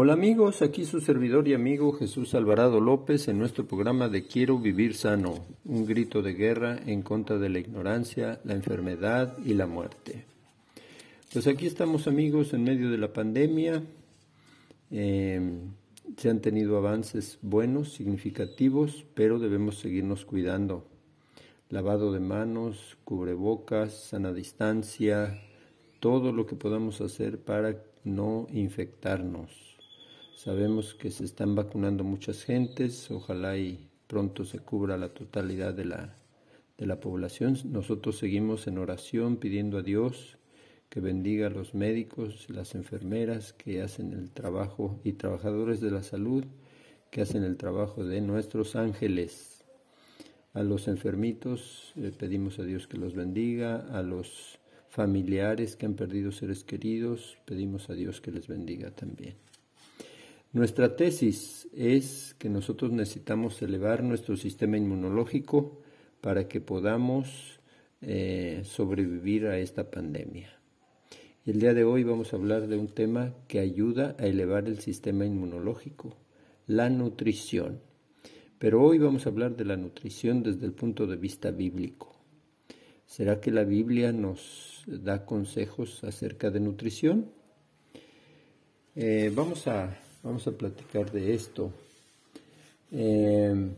Hola amigos, aquí su servidor y amigo Jesús Alvarado López en nuestro programa de Quiero vivir sano, un grito de guerra en contra de la ignorancia, la enfermedad y la muerte. Pues aquí estamos amigos en medio de la pandemia. Em, se han tenido avances buenos, significativos, pero debemos seguirnos cuidando. Lavado de manos, cubrebocas, sana distancia, todo lo que podamos hacer para no infectarnos. Sabemos que se están vacunando muchas gentes, ojalá y pronto se cubra la totalidad de la, de la población. Nosotros seguimos en oración pidiendo a Dios que bendiga a los médicos, las enfermeras que hacen el trabajo y trabajadores de la salud que hacen el trabajo de nuestros ángeles. A los enfermitos le pedimos a Dios que los bendiga, a los familiares que han perdido seres queridos, pedimos a Dios que les bendiga también. Nuestra tesis es que nosotros necesitamos elevar nuestro sistema inmunológico para que podamos eh, sobrevivir a esta pandemia. el día de hoy vamos a hablar de un tema que ayuda a elevar el sistema inmunológico, la nutrición. Pero hoy vamos a hablar de la nutrición desde el punto de vista bíblico. ¿Será que la Biblia nos da consejos acerca de nutrición? Eh, vamos a Vamos a platicar de esto. Eh,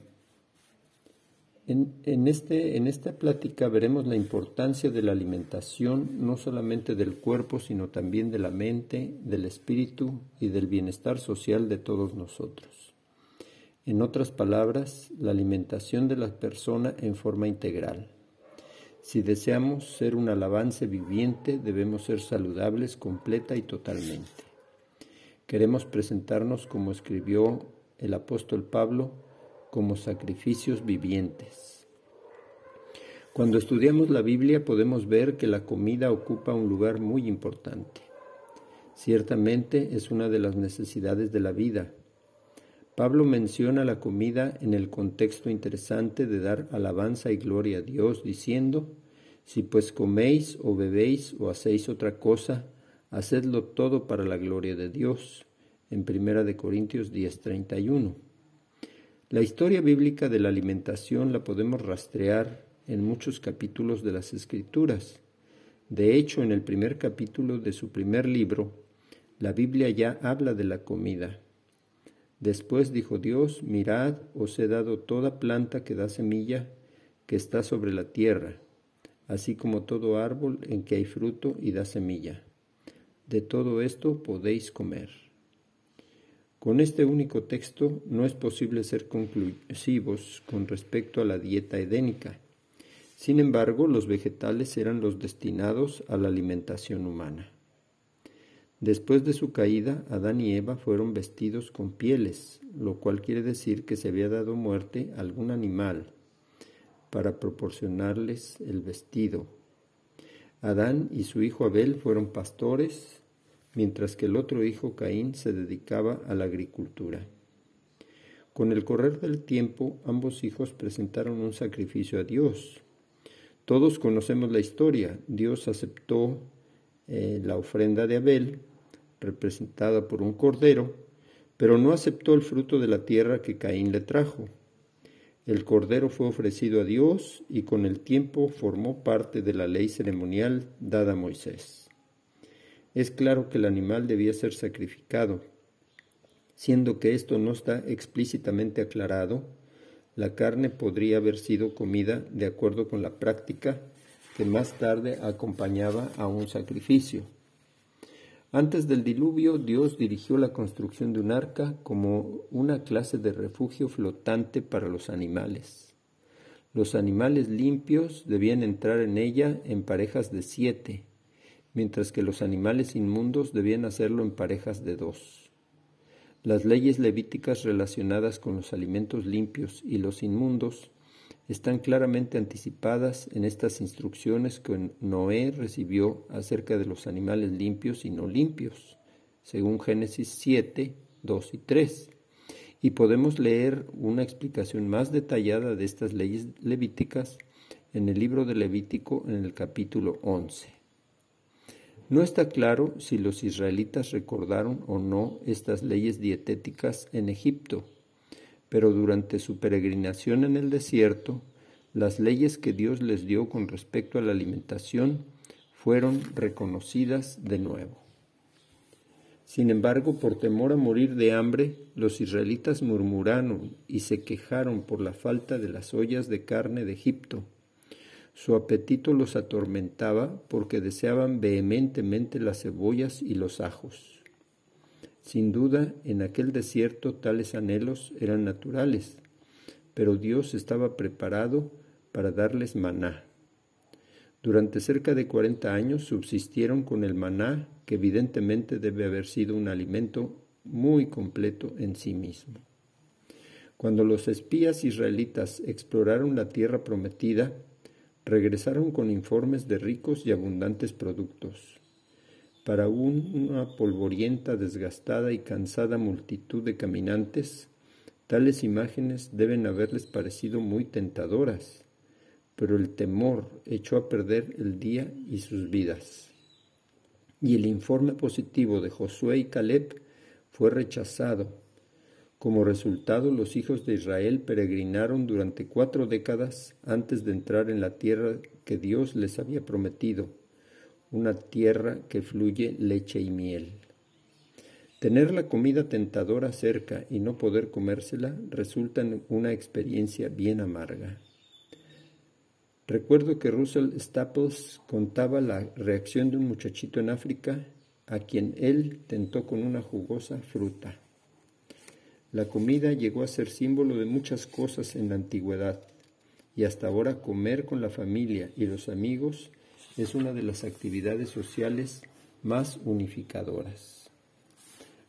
en, este, en esta plática veremos la importancia de la alimentación, no solamente del cuerpo, sino también de la mente, del espíritu y del bienestar social de todos nosotros. En otras palabras, la alimentación de la persona en forma integral. Si deseamos ser un alabanza viviente, debemos ser saludables completa y totalmente. Queremos presentarnos, como escribió el apóstol Pablo, como sacrificios vivientes. Cuando estudiamos la Biblia podemos ver que la comida ocupa un lugar muy importante. Ciertamente es una de las necesidades de la vida. Pablo menciona la comida en el contexto interesante de dar alabanza y gloria a Dios, diciendo, Si pues coméis o bebéis o hacéis otra cosa, hacedlo todo para la gloria de Dios. En 1 de Corintios 10:31. La historia bíblica de la alimentación la podemos rastrear en muchos capítulos de las Escrituras. De hecho, en el primer capítulo de su primer libro, la Biblia ya habla de la comida. Después dijo Dios, mirad, os he dado toda planta que da semilla que está sobre la tierra, así como todo árbol en que hay fruto y da semilla. De todo esto podéis comer. Con este único texto no es posible ser conclusivos con respecto a la dieta edénica. Sin embargo, los vegetales eran los destinados a la alimentación humana. Después de su caída, Adán y Eva fueron vestidos con pieles, lo cual quiere decir que se había dado muerte a algún animal para proporcionarles el vestido. Adán y su hijo Abel fueron pastores mientras que el otro hijo Caín se dedicaba a la agricultura. Con el correr del tiempo, ambos hijos presentaron un sacrificio a Dios. Todos conocemos la historia. Dios aceptó eh, la ofrenda de Abel, representada por un cordero, pero no aceptó el fruto de la tierra que Caín le trajo. El cordero fue ofrecido a Dios y con el tiempo formó parte de la ley ceremonial dada a Moisés es claro que el animal debía ser sacrificado. Siendo que esto no está explícitamente aclarado, la carne podría haber sido comida de acuerdo con la práctica que más tarde acompañaba a un sacrificio. Antes del diluvio, Dios dirigió la construcción de un arca como una clase de refugio flotante para los animales. Los animales limpios debían entrar en ella en parejas de siete, mientras que los animales inmundos debían hacerlo en parejas de dos. Las leyes levíticas relacionadas con los alimentos limpios y los inmundos están claramente anticipadas en estas instrucciones que Noé recibió acerca de los animales limpios y no limpios, según Génesis 7, 2 y 3. Y podemos leer una explicación más detallada de estas leyes levíticas en el libro de Levítico en el capítulo 11. No está claro si los israelitas recordaron o no estas leyes dietéticas en Egipto, pero durante su peregrinación en el desierto, las leyes que Dios les dio con respecto a la alimentación fueron reconocidas de nuevo. Sin embargo, por temor a morir de hambre, los israelitas murmuraron y se quejaron por la falta de las ollas de carne de Egipto. Su apetito los atormentaba porque deseaban vehementemente las cebollas y los ajos. Sin duda, en aquel desierto tales anhelos eran naturales, pero Dios estaba preparado para darles maná. Durante cerca de cuarenta años subsistieron con el maná, que evidentemente debe haber sido un alimento muy completo en sí mismo. Cuando los espías israelitas exploraron la tierra prometida, regresaron con informes de ricos y abundantes productos. Para una polvorienta, desgastada y cansada multitud de caminantes, tales imágenes deben haberles parecido muy tentadoras pero el temor echó a perder el día y sus vidas. Y el informe positivo de Josué y Caleb fue rechazado. Como resultado, los hijos de Israel peregrinaron durante cuatro décadas antes de entrar en la tierra que Dios les había prometido, una tierra que fluye leche y miel. Tener la comida tentadora cerca y no poder comérsela resulta en una experiencia bien amarga. Recuerdo que Russell Staples contaba la reacción de un muchachito en África a quien él tentó con una jugosa fruta. La comida llegó a ser símbolo de muchas cosas en la antigüedad y hasta ahora comer con la familia y los amigos es una de las actividades sociales más unificadoras.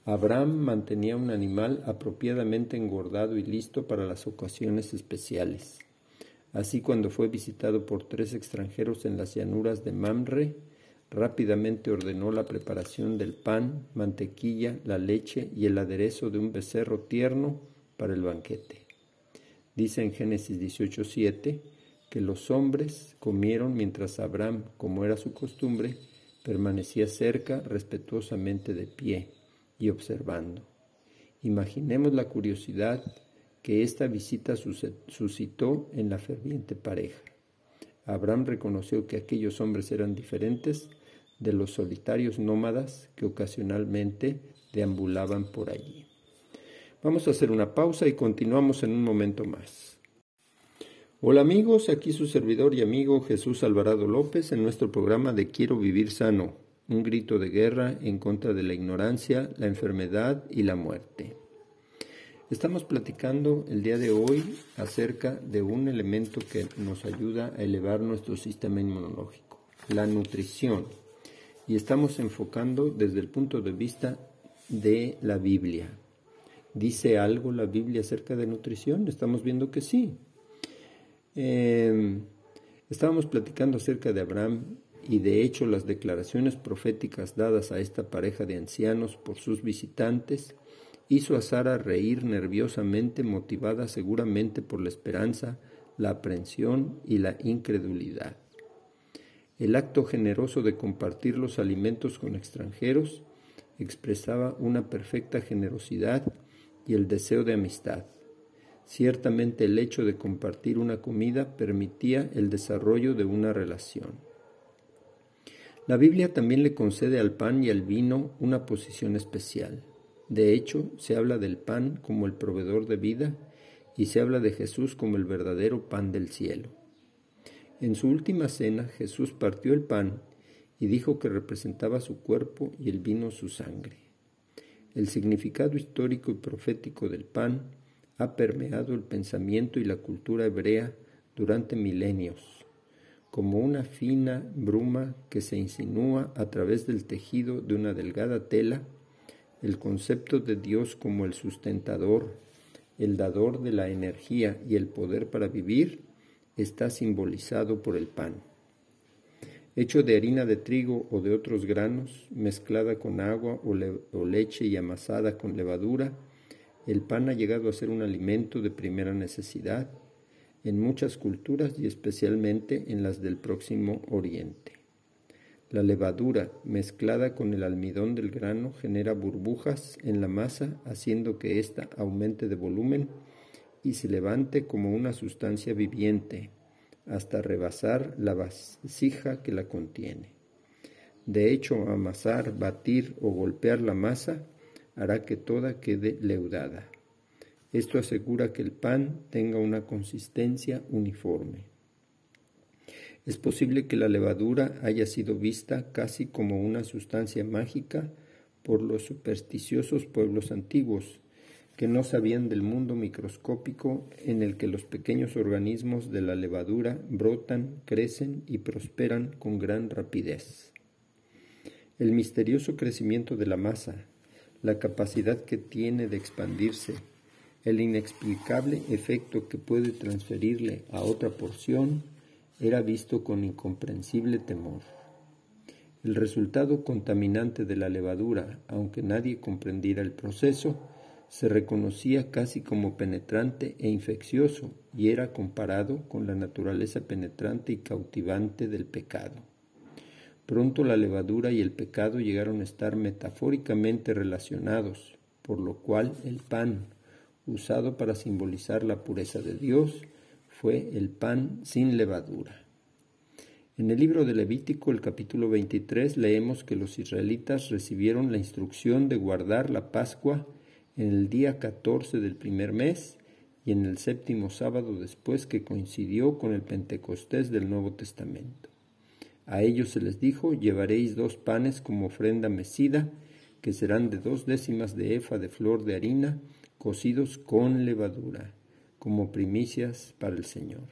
Abraham mantenía un animal apropiadamente engordado y listo para las ocasiones especiales. Así cuando fue visitado por tres extranjeros en las llanuras de Mamre, rápidamente ordenó la preparación del pan, mantequilla, la leche y el aderezo de un becerro tierno para el banquete. Dice en Génesis 18:7 que los hombres comieron mientras Abraham, como era su costumbre, permanecía cerca respetuosamente de pie y observando. Imaginemos la curiosidad que esta visita suscitó en la ferviente pareja. Abraham reconoció que aquellos hombres eran diferentes de los solitarios nómadas que ocasionalmente deambulaban por allí. Vamos a hacer una pausa y continuamos en un momento más. Hola amigos, aquí su servidor y amigo Jesús Alvarado López en nuestro programa de Quiero vivir sano, un grito de guerra en contra de la ignorancia, la enfermedad y la muerte. Estamos platicando el día de hoy acerca de un elemento que nos ayuda a elevar nuestro sistema inmunológico, la nutrición. Y estamos enfocando desde el punto de vista de la Biblia. ¿Dice algo la Biblia acerca de nutrición? Estamos viendo que sí. Em, estábamos platicando acerca de Abraham y de hecho las declaraciones proféticas dadas a esta pareja de ancianos por sus visitantes hizo a Sara reír nerviosamente, motivada seguramente por la esperanza, la aprensión y la incredulidad. El acto generoso de compartir los alimentos con extranjeros expresaba una perfecta generosidad y el deseo de amistad. Ciertamente el hecho de compartir una comida permitía el desarrollo de una relación. La Biblia también le concede al pan y al vino una posición especial. De hecho, se habla del pan como el proveedor de vida y se habla de Jesús como el verdadero pan del cielo. En su última cena Jesús partió el pan y dijo que representaba su cuerpo y el vino su sangre. El significado histórico y profético del pan ha permeado el pensamiento y la cultura hebrea durante milenios, como una fina bruma que se insinúa a través del tejido de una delgada tela el concepto de Dios como el sustentador, el dador de la energía y el poder para vivir está simbolizado por el pan. Hecho de harina de trigo o de otros granos, mezclada con agua o, leche y amasada con levadura, el pan ha llegado a ser un alimento de primera necesidad en muchas culturas y especialmente en las del próximo Oriente. La levadura mezclada con el almidón del grano genera burbujas en la masa haciendo que ésta aumente de volumen y se levante como una sustancia viviente hasta rebasar la vasija que la contiene. De hecho, amasar, batir o golpear la masa hará que toda quede leudada. Esto asegura que el pan tenga una consistencia uniforme. Es posible que la levadura haya sido vista casi como una sustancia mágica por los supersticiosos pueblos antiguos, que no sabían del mundo microscópico en el que los pequeños organismos de la levadura brotan, crecen y prosperan con gran rapidez. El misterioso crecimiento de la masa, la capacidad que tiene de expandirse, el inexplicable efecto que puede transferirle a otra porción, era visto con incomprensible temor. El resultado contaminante de la levadura, aunque nadie comprendiera el proceso, se reconocía casi como penetrante e infeccioso y era comparado con la naturaleza penetrante y cautivante del pecado. Pronto la levadura y el pecado llegaron a estar metafóricamente relacionados, por lo cual el pan, usado para simbolizar la pureza de Dios, fue el pan sin levadura. En el libro de Levítico, el capítulo 23, leemos que los israelitas recibieron la instrucción de guardar la Pascua en el día 14 del primer mes y en el séptimo sábado después que coincidió con el Pentecostés del Nuevo Testamento. A ellos se les dijo, llevaréis dos panes como ofrenda mecida, que serán de dos décimas de efa de flor de harina, cocidos con levadura como primicias para el Señor.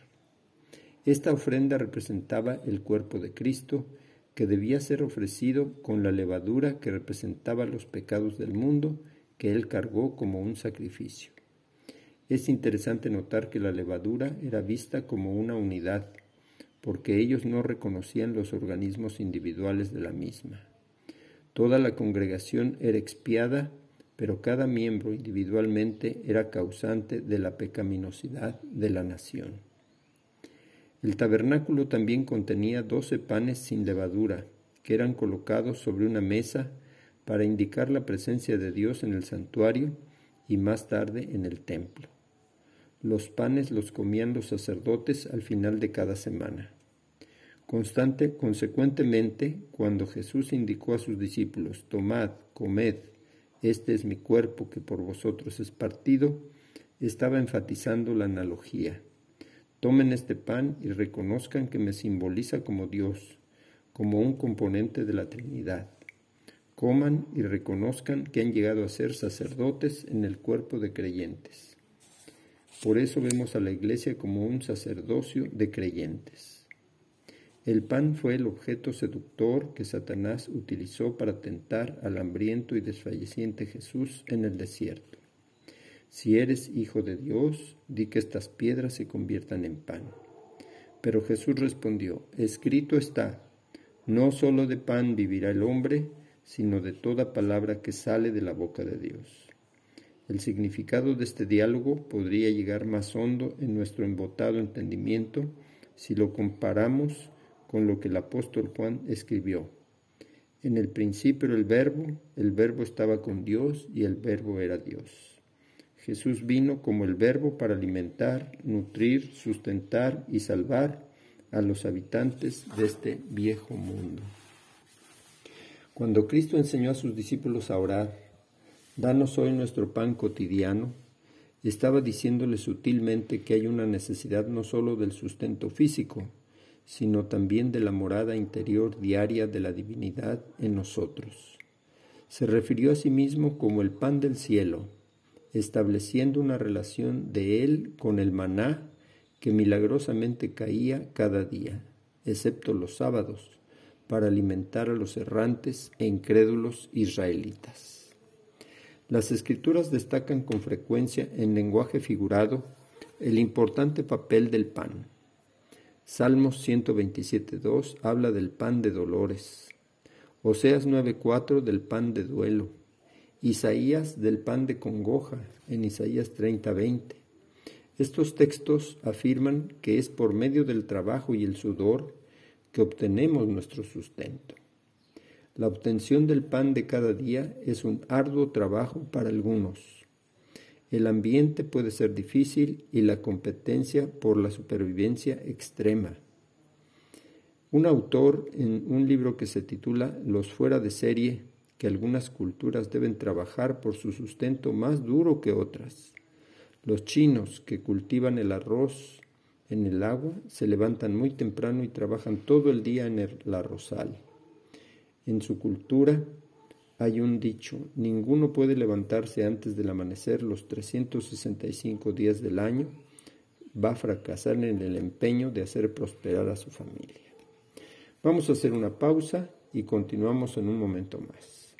Esta ofrenda representaba el cuerpo de Cristo, que debía ser ofrecido con la levadura que representaba los pecados del mundo que él cargó como un sacrificio. Es interesante notar que la levadura era vista como una unidad, porque ellos no reconocían los organismos individuales de la misma. Toda la congregación era expiada pero cada miembro individualmente era causante de la pecaminosidad de la nación. El tabernáculo también contenía doce panes sin levadura, que eran colocados sobre una mesa para indicar la presencia de Dios en el santuario y más tarde en el templo. Los panes los comían los sacerdotes al final de cada semana. Constante, consecuentemente, cuando Jesús indicó a sus discípulos, tomad, comed, este es mi cuerpo que por vosotros es partido, estaba enfatizando la analogía. Tomen este pan y reconozcan que me simboliza como Dios, como un componente de la Trinidad. Coman y reconozcan que han llegado a ser sacerdotes en el cuerpo de creyentes. Por eso vemos a la Iglesia como un sacerdocio de creyentes. El pan fue el objeto seductor que Satanás utilizó para tentar al hambriento y desfalleciente Jesús en el desierto. Si eres hijo de Dios, di que estas piedras se conviertan en pan. Pero Jesús respondió, escrito está, no solo de pan vivirá el hombre, sino de toda palabra que sale de la boca de Dios. El significado de este diálogo podría llegar más hondo en nuestro embotado entendimiento si lo comparamos con lo que el apóstol Juan escribió. En el principio el verbo, el verbo estaba con Dios y el verbo era Dios. Jesús vino como el verbo para alimentar, nutrir, sustentar y salvar a los habitantes de este viejo mundo. Cuando Cristo enseñó a sus discípulos a orar, danos hoy nuestro pan cotidiano, estaba diciéndoles sutilmente que hay una necesidad no sólo del sustento físico, sino también de la morada interior diaria de la divinidad en nosotros. Se refirió a sí mismo como el pan del cielo, estableciendo una relación de él con el maná que milagrosamente caía cada día, excepto los sábados, para alimentar a los errantes e incrédulos israelitas. Las escrituras destacan con frecuencia en lenguaje figurado el importante papel del pan Salmos 127.2 habla del pan de dolores. Oseas 9.4 del pan de duelo. Isaías del pan de congoja en Isaías 30.20. Estos textos afirman que es por medio del trabajo y el sudor que obtenemos nuestro sustento. La obtención del pan de cada día es un arduo trabajo para algunos. El ambiente puede ser difícil y la competencia por la supervivencia extrema. Un autor en un libro que se titula Los fuera de serie, que algunas culturas deben trabajar por su sustento más duro que otras. Los chinos que cultivan el arroz en el agua se levantan muy temprano y trabajan todo el día en el arrozal. En su cultura hay un dicho, ninguno puede levantarse antes del amanecer los 365 días del año, va a fracasar en el empeño de hacer prosperar a su familia. Vamos a hacer una pausa y continuamos en un momento más.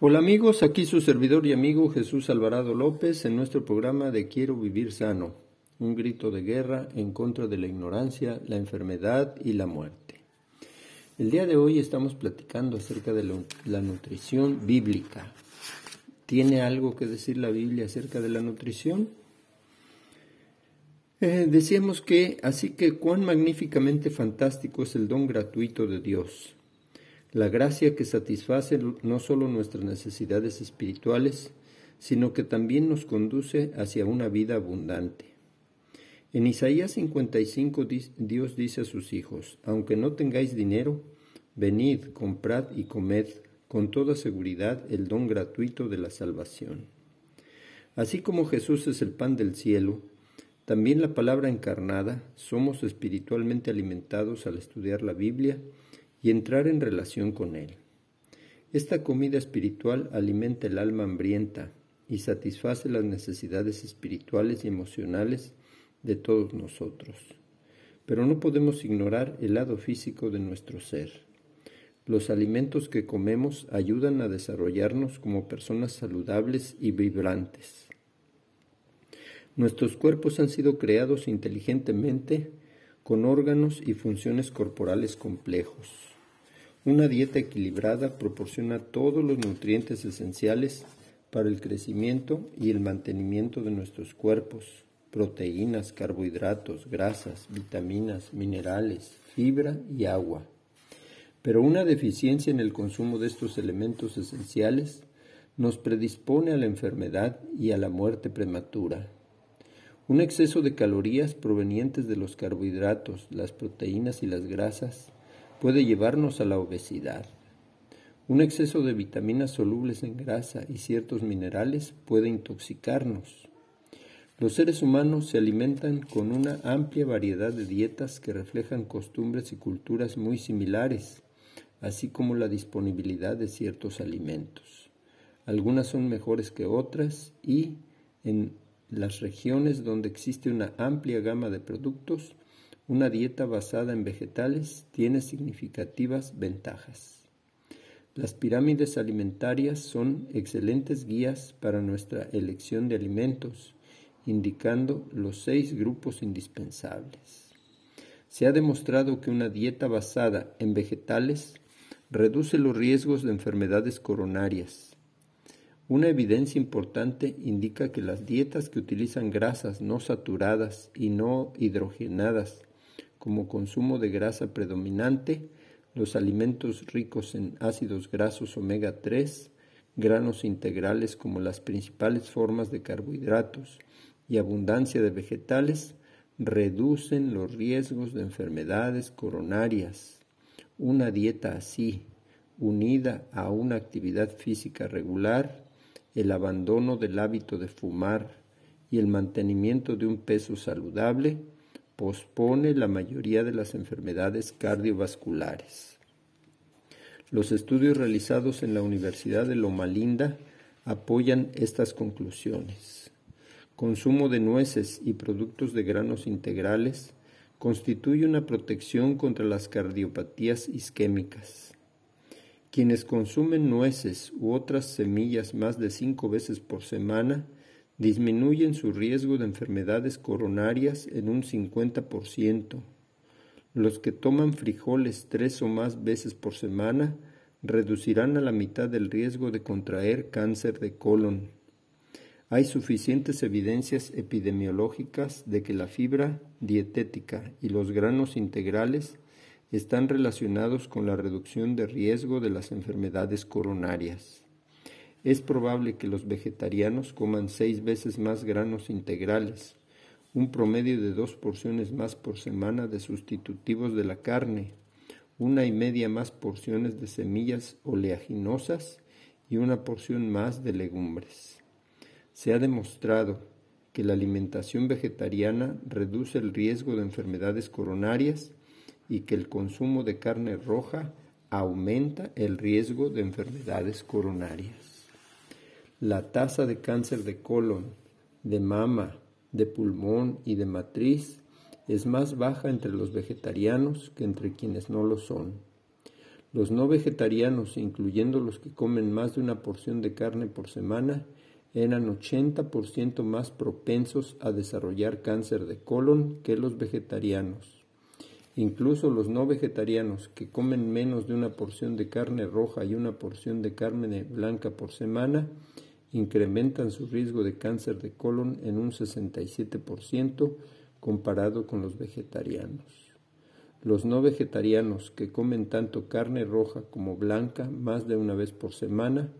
Hola amigos, aquí su servidor y amigo Jesús Alvarado López en nuestro programa de Quiero vivir sano, un grito de guerra en contra de la ignorancia, la enfermedad y la muerte. El día de hoy estamos platicando acerca de la nutrición bíblica. ¿Tiene algo que decir la Biblia acerca de la nutrición? Eh, decíamos que, así que cuán magníficamente fantástico es el don gratuito de Dios, la gracia que satisface no solo nuestras necesidades espirituales, sino que también nos conduce hacia una vida abundante. En Isaías 55 Dios dice a sus hijos, aunque no tengáis dinero, venid, comprad y comed con toda seguridad el don gratuito de la salvación. Así como Jesús es el pan del cielo, también la palabra encarnada, somos espiritualmente alimentados al estudiar la Biblia y entrar en relación con Él. Esta comida espiritual alimenta el alma hambrienta y satisface las necesidades espirituales y emocionales de todos nosotros. Pero no podemos ignorar el lado físico de nuestro ser. Los alimentos que comemos ayudan a desarrollarnos como personas saludables y vibrantes. Nuestros cuerpos han sido creados inteligentemente con órganos y funciones corporales complejos. Una dieta equilibrada proporciona todos los nutrientes esenciales para el crecimiento y el mantenimiento de nuestros cuerpos, proteínas, carbohidratos, grasas, vitaminas, minerales, fibra y agua. Pero una deficiencia en el consumo de estos elementos esenciales nos predispone a la enfermedad y a la muerte prematura. Un exceso de calorías provenientes de los carbohidratos, las proteínas y las grasas puede llevarnos a la obesidad. Un exceso de vitaminas solubles en grasa y ciertos minerales puede intoxicarnos. Los seres humanos se alimentan con una amplia variedad de dietas que reflejan costumbres y culturas muy similares, así como la disponibilidad de ciertos alimentos. Algunas son mejores que otras y en las regiones donde existe una amplia gama de productos, una dieta basada en vegetales tiene significativas ventajas. Las pirámides alimentarias son excelentes guías para nuestra elección de alimentos, indicando los seis grupos indispensables. Se ha demostrado que una dieta basada en vegetales reduce los riesgos de enfermedades coronarias. Una evidencia importante indica que las dietas que utilizan grasas no saturadas y no hidrogenadas como consumo de grasa predominante, los alimentos ricos en ácidos grasos omega 3, granos integrales como las principales formas de carbohidratos, y abundancia de vegetales reducen los riesgos de enfermedades coronarias. Una dieta así, unida a una actividad física regular, el abandono del hábito de fumar y el mantenimiento de un peso saludable, pospone la mayoría de las enfermedades cardiovasculares. Los estudios realizados en la Universidad de Loma Linda apoyan estas conclusiones consumo de nueces y productos de granos integrales constituye una protección contra las cardiopatías isquémicas. Quienes consumen nueces u otras semillas más de cinco veces por semana disminuyen su riesgo de enfermedades coronarias en un 50%. Los que toman frijoles tres o más veces por semana reducirán a la mitad el riesgo de contraer cáncer de colon. Hay suficientes evidencias epidemiológicas de que la fibra dietética y los granos integrales están relacionados con la reducción de riesgo de las enfermedades coronarias. Es probable que los vegetarianos coman seis veces más granos integrales, un promedio de dos porciones más por semana de sustitutivos de la carne, una y media más porciones de semillas oleaginosas y una porción más de legumbres. Se ha demostrado que la alimentación vegetariana reduce el riesgo de enfermedades coronarias y que el consumo de carne roja aumenta el riesgo de enfermedades coronarias. La tasa de cáncer de colon, de mama, de pulmón y de matriz es más baja entre los vegetarianos que entre quienes no lo son. Los no vegetarianos, incluyendo los que comen más de una porción de carne por semana, eran 80% más propensos a desarrollar cáncer de colon que los vegetarianos. Incluso los no vegetarianos que comen menos de una porción de carne roja y una porción de carne blanca por semana incrementan su riesgo de cáncer de colon en un 67% comparado con los vegetarianos. Los no vegetarianos que comen tanto carne roja como blanca más de una vez por semana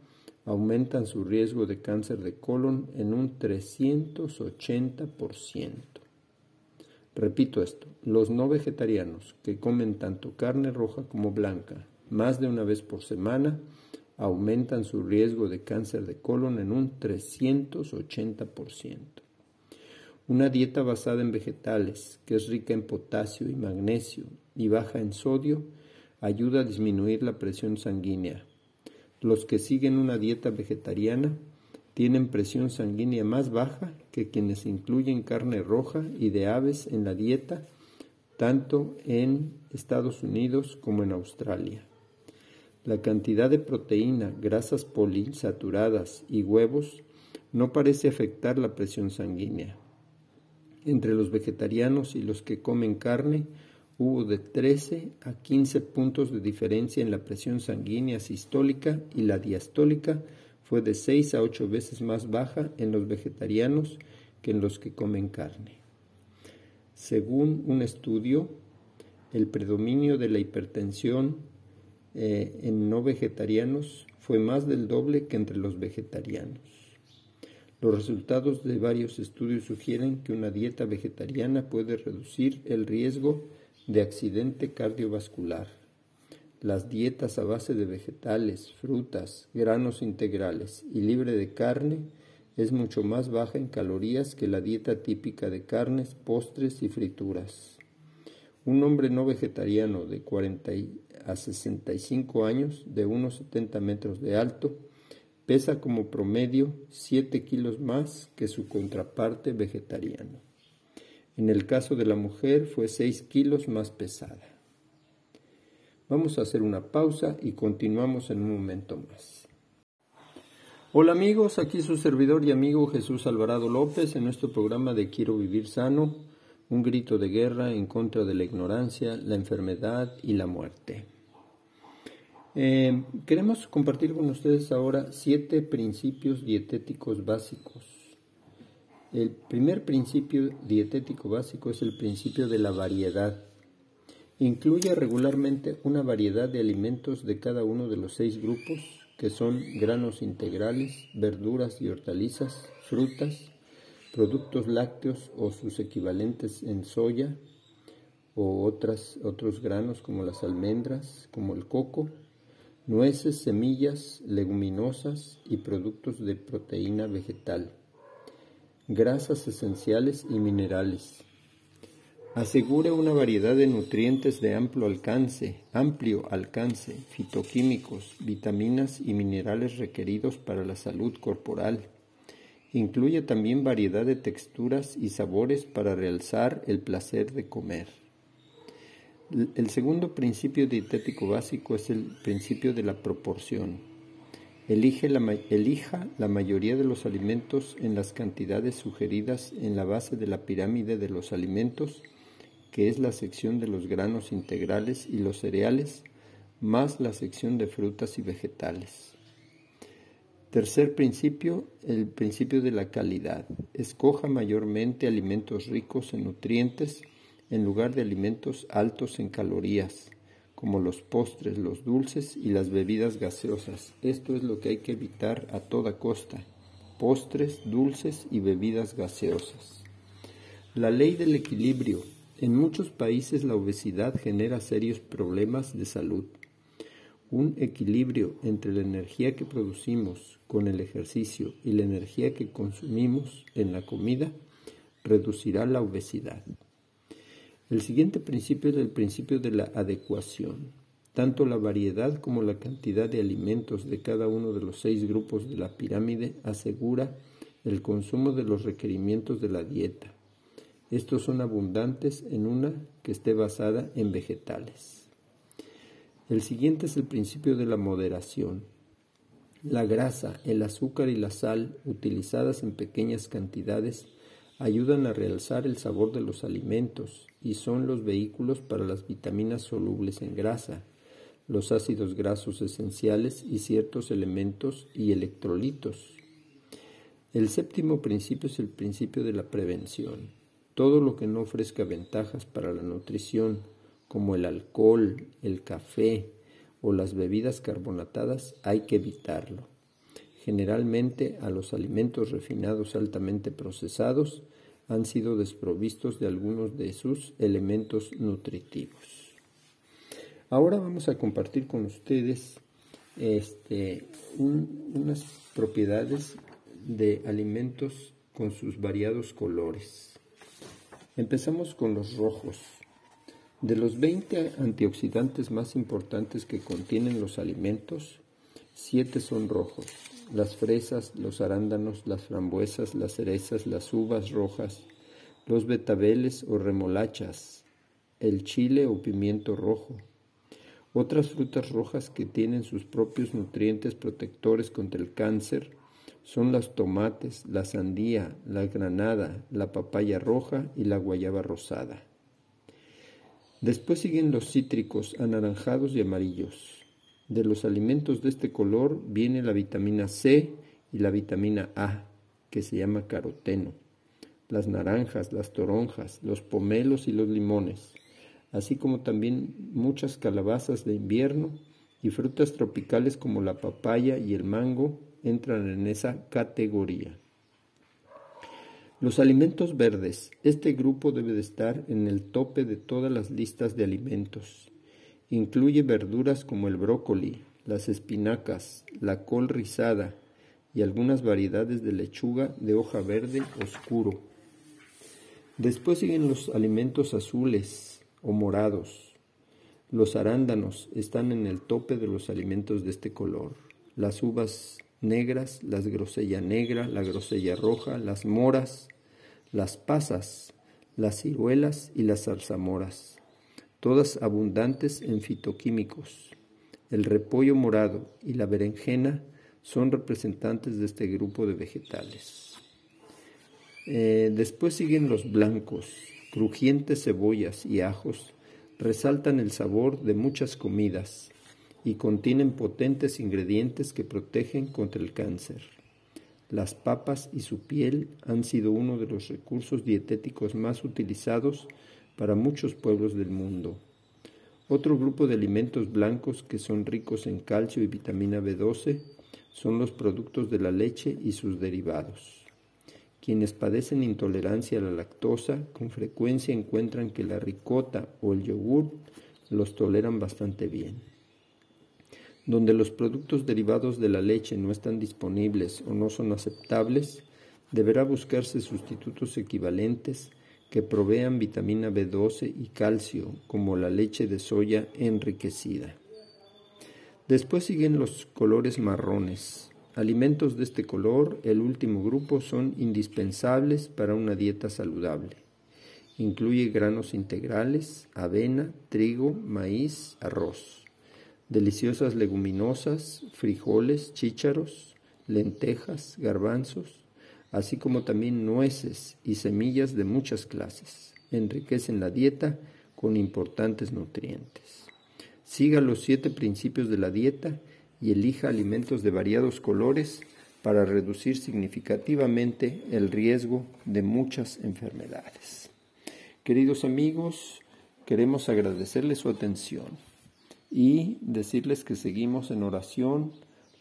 aumentan su riesgo de cáncer de colon en un 380%. Repito esto, los no vegetarianos que comen tanto carne roja como blanca más de una vez por semana aumentan su riesgo de cáncer de colon en un 380%. Una dieta basada en vegetales, que es rica en potasio y magnesio y baja en sodio, ayuda a disminuir la presión sanguínea. Los que siguen una dieta vegetariana tienen presión sanguínea más baja que quienes incluyen carne roja y de aves en la dieta, tanto en Estados Unidos como en Australia. La cantidad de proteína, grasas poliinsaturadas y huevos no parece afectar la presión sanguínea. Entre los vegetarianos y los que comen carne hubo de 13 a 15 puntos de diferencia en la presión sanguínea sistólica y la diastólica fue de seis a ocho veces más baja en los vegetarianos que en los que comen carne. Según un estudio, el predominio de la hipertensión eh, en no vegetarianos fue más del doble que entre los vegetarianos. Los resultados de varios estudios sugieren que una dieta vegetariana puede reducir el riesgo de accidente cardiovascular. Las dietas a base de vegetales, frutas, granos integrales y libre de carne es mucho más baja en calorías que la dieta típica de carnes, postres y frituras. Un hombre no vegetariano de 40 a 65 años, de unos 70 metros de alto, pesa como promedio 7 kilos más que su contraparte vegetariano. En el caso de la mujer fue 6 kilos más pesada. Vamos a hacer una pausa y continuamos en un momento más. Hola amigos, aquí su servidor y amigo Jesús Alvarado López en nuestro programa de Quiero Vivir Sano, un grito de guerra en contra de la ignorancia, la enfermedad y la muerte. Eh, queremos compartir con ustedes ahora siete principios dietéticos básicos. El primer principio dietético básico es el principio de la variedad. Incluye regularmente una variedad de alimentos de cada uno de los seis grupos, que son granos integrales, verduras y hortalizas, frutas, productos lácteos o sus equivalentes en soya o otros granos como las almendras, como el coco, nueces, semillas, leguminosas y productos de proteína vegetal, grasas esenciales y minerales asegura una variedad de nutrientes de amplio alcance, amplio alcance, fitoquímicos, vitaminas y minerales requeridos para la salud corporal. Incluye también variedad de texturas y sabores para realzar el placer de comer. El segundo principio dietético básico es el principio de la proporción. Elige la, elija la mayoría de los alimentos en las cantidades sugeridas en la base de la pirámide de los alimentos que es la sección de los granos integrales y los cereales, más la sección de frutas y vegetales. Tercer principio, el principio de la calidad. Escoja mayormente alimentos ricos en nutrientes en lugar de alimentos altos en calorías, como los postres, los dulces y las bebidas gaseosas. Esto es lo que hay que evitar a toda costa. Postres, dulces y bebidas gaseosas. La ley del equilibrio. En muchos países la obesidad genera serios problemas de salud. Un equilibrio entre la energía que producimos con el ejercicio y la energía que consumimos en la comida reducirá la obesidad. El siguiente principio es el principio de la adecuación. Tanto la variedad como la cantidad de alimentos de cada uno de los seis grupos de la pirámide asegura el consumo de los requerimientos de la dieta. Estos son abundantes en una que esté basada en vegetales. El siguiente es el principio de la moderación. La grasa, el azúcar y la sal, utilizadas en pequeñas cantidades, ayudan a realzar el sabor de los alimentos y son los vehículos para las vitaminas solubles en grasa, los ácidos grasos esenciales y ciertos elementos y electrolitos. El séptimo principio es el principio de la prevención. Todo lo que no ofrezca ventajas para la nutrición, como el alcohol, el café o las bebidas carbonatadas, hay que evitarlo. Generalmente a los alimentos refinados altamente procesados han sido desprovistos de algunos de sus elementos nutritivos. Ahora vamos a compartir con ustedes este, unas propiedades de alimentos con sus variados colores. Empezamos con los rojos. De los 20 antioxidantes más importantes que contienen los alimentos, 7 son rojos las fresas, los arándanos, las frambuesas, las cerezas, las uvas rojas, los betabeles o remolachas, el chile o pimiento rojo. Otras frutas rojas que tienen sus propios nutrientes protectores contra el cáncer son los tomates, la sandía, la granada, la papaya roja y la guayaba rosada. Después siguen los cítricos anaranjados y amarillos. De los alimentos de este color viene la vitamina C y la vitamina A, que se llama caroteno, las naranjas, las toronjas, los pomelos y los limones, así como también muchas calabazas de invierno y frutas tropicales como la papaya y el mango entran en esa categoría. Los alimentos verdes. Este grupo debe de estar en el tope de todas las listas de alimentos. Incluye verduras como el brócoli, las espinacas, la col rizada y algunas variedades de lechuga de hoja verde oscuro. Después siguen los alimentos azules o morados. Los arándanos están en el tope de los alimentos de este color. Las uvas negras, las grosella negra, la grosella roja, las moras, las pasas, las ciruelas y las zarzamoras todas abundantes en fitoquímicos. El repollo morado y la berenjena son representantes de este grupo de vegetales. Eh, después siguen los blancos, crujientes cebollas y ajos, resaltan el sabor de muchas comidas y contienen potentes ingredientes que protegen contra el cáncer. Las papas y su piel han sido uno de los recursos dietéticos más utilizados para muchos pueblos del mundo. Otro grupo de alimentos blancos que son ricos en calcio y vitamina B12 son los productos de la leche y sus derivados. Quienes padecen intolerancia a la lactosa con frecuencia encuentran que la ricota o el yogur los toleran bastante bien. Donde los productos derivados de la leche no están disponibles o no son aceptables, deberá buscarse sustitutos equivalentes que provean vitamina B12 y calcio, como la leche de soya enriquecida. Después siguen los colores marrones. Alimentos de este color, el último grupo, son indispensables para una dieta saludable. Incluye granos integrales, avena, trigo, maíz, arroz. Deliciosas leguminosas, frijoles, chícharos, lentejas, garbanzos, así como también nueces y semillas de muchas clases. Enriquecen la dieta con importantes nutrientes. Siga los siete principios de la dieta y elija alimentos de variados colores para reducir significativamente el riesgo de muchas enfermedades. Queridos amigos, queremos agradecerles su atención. y decirles que seguimos en oración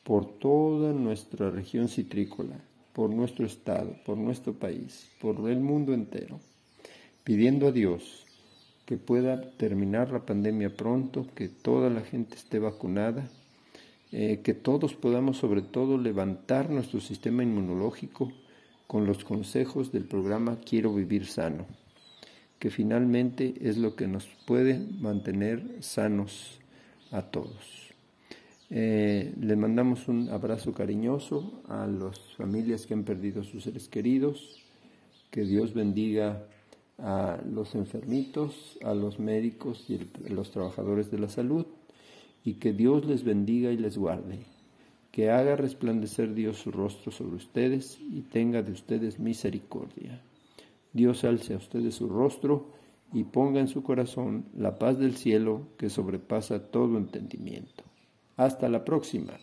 por toda nuestra región citrícola, por nuestro estado, por nuestro país, por el mundo entero, pidiendo a Dios que pueda terminar la pandemia pronto, que toda la gente esté vacunada, eh, que todos podamos sobre todo levantar nuestro sistema inmunológico con los consejos del programa Quiero Vivir Sano, que finalmente es lo que nos puede mantener sanos a todos. Eh, le mandamos un abrazo cariñoso a las familias que han perdido a sus seres queridos, que Dios bendiga a los enfermitos, a los médicos y a los trabajadores de la salud, y que Dios les bendiga y les guarde que haga resplandecer Dios su rostro sobre ustedes y tenga de ustedes misericordia. Dios alce a ustedes su rostro y ponga en su corazón la paz del cielo que sobrepasa todo entendimiento. Hasta la próxima.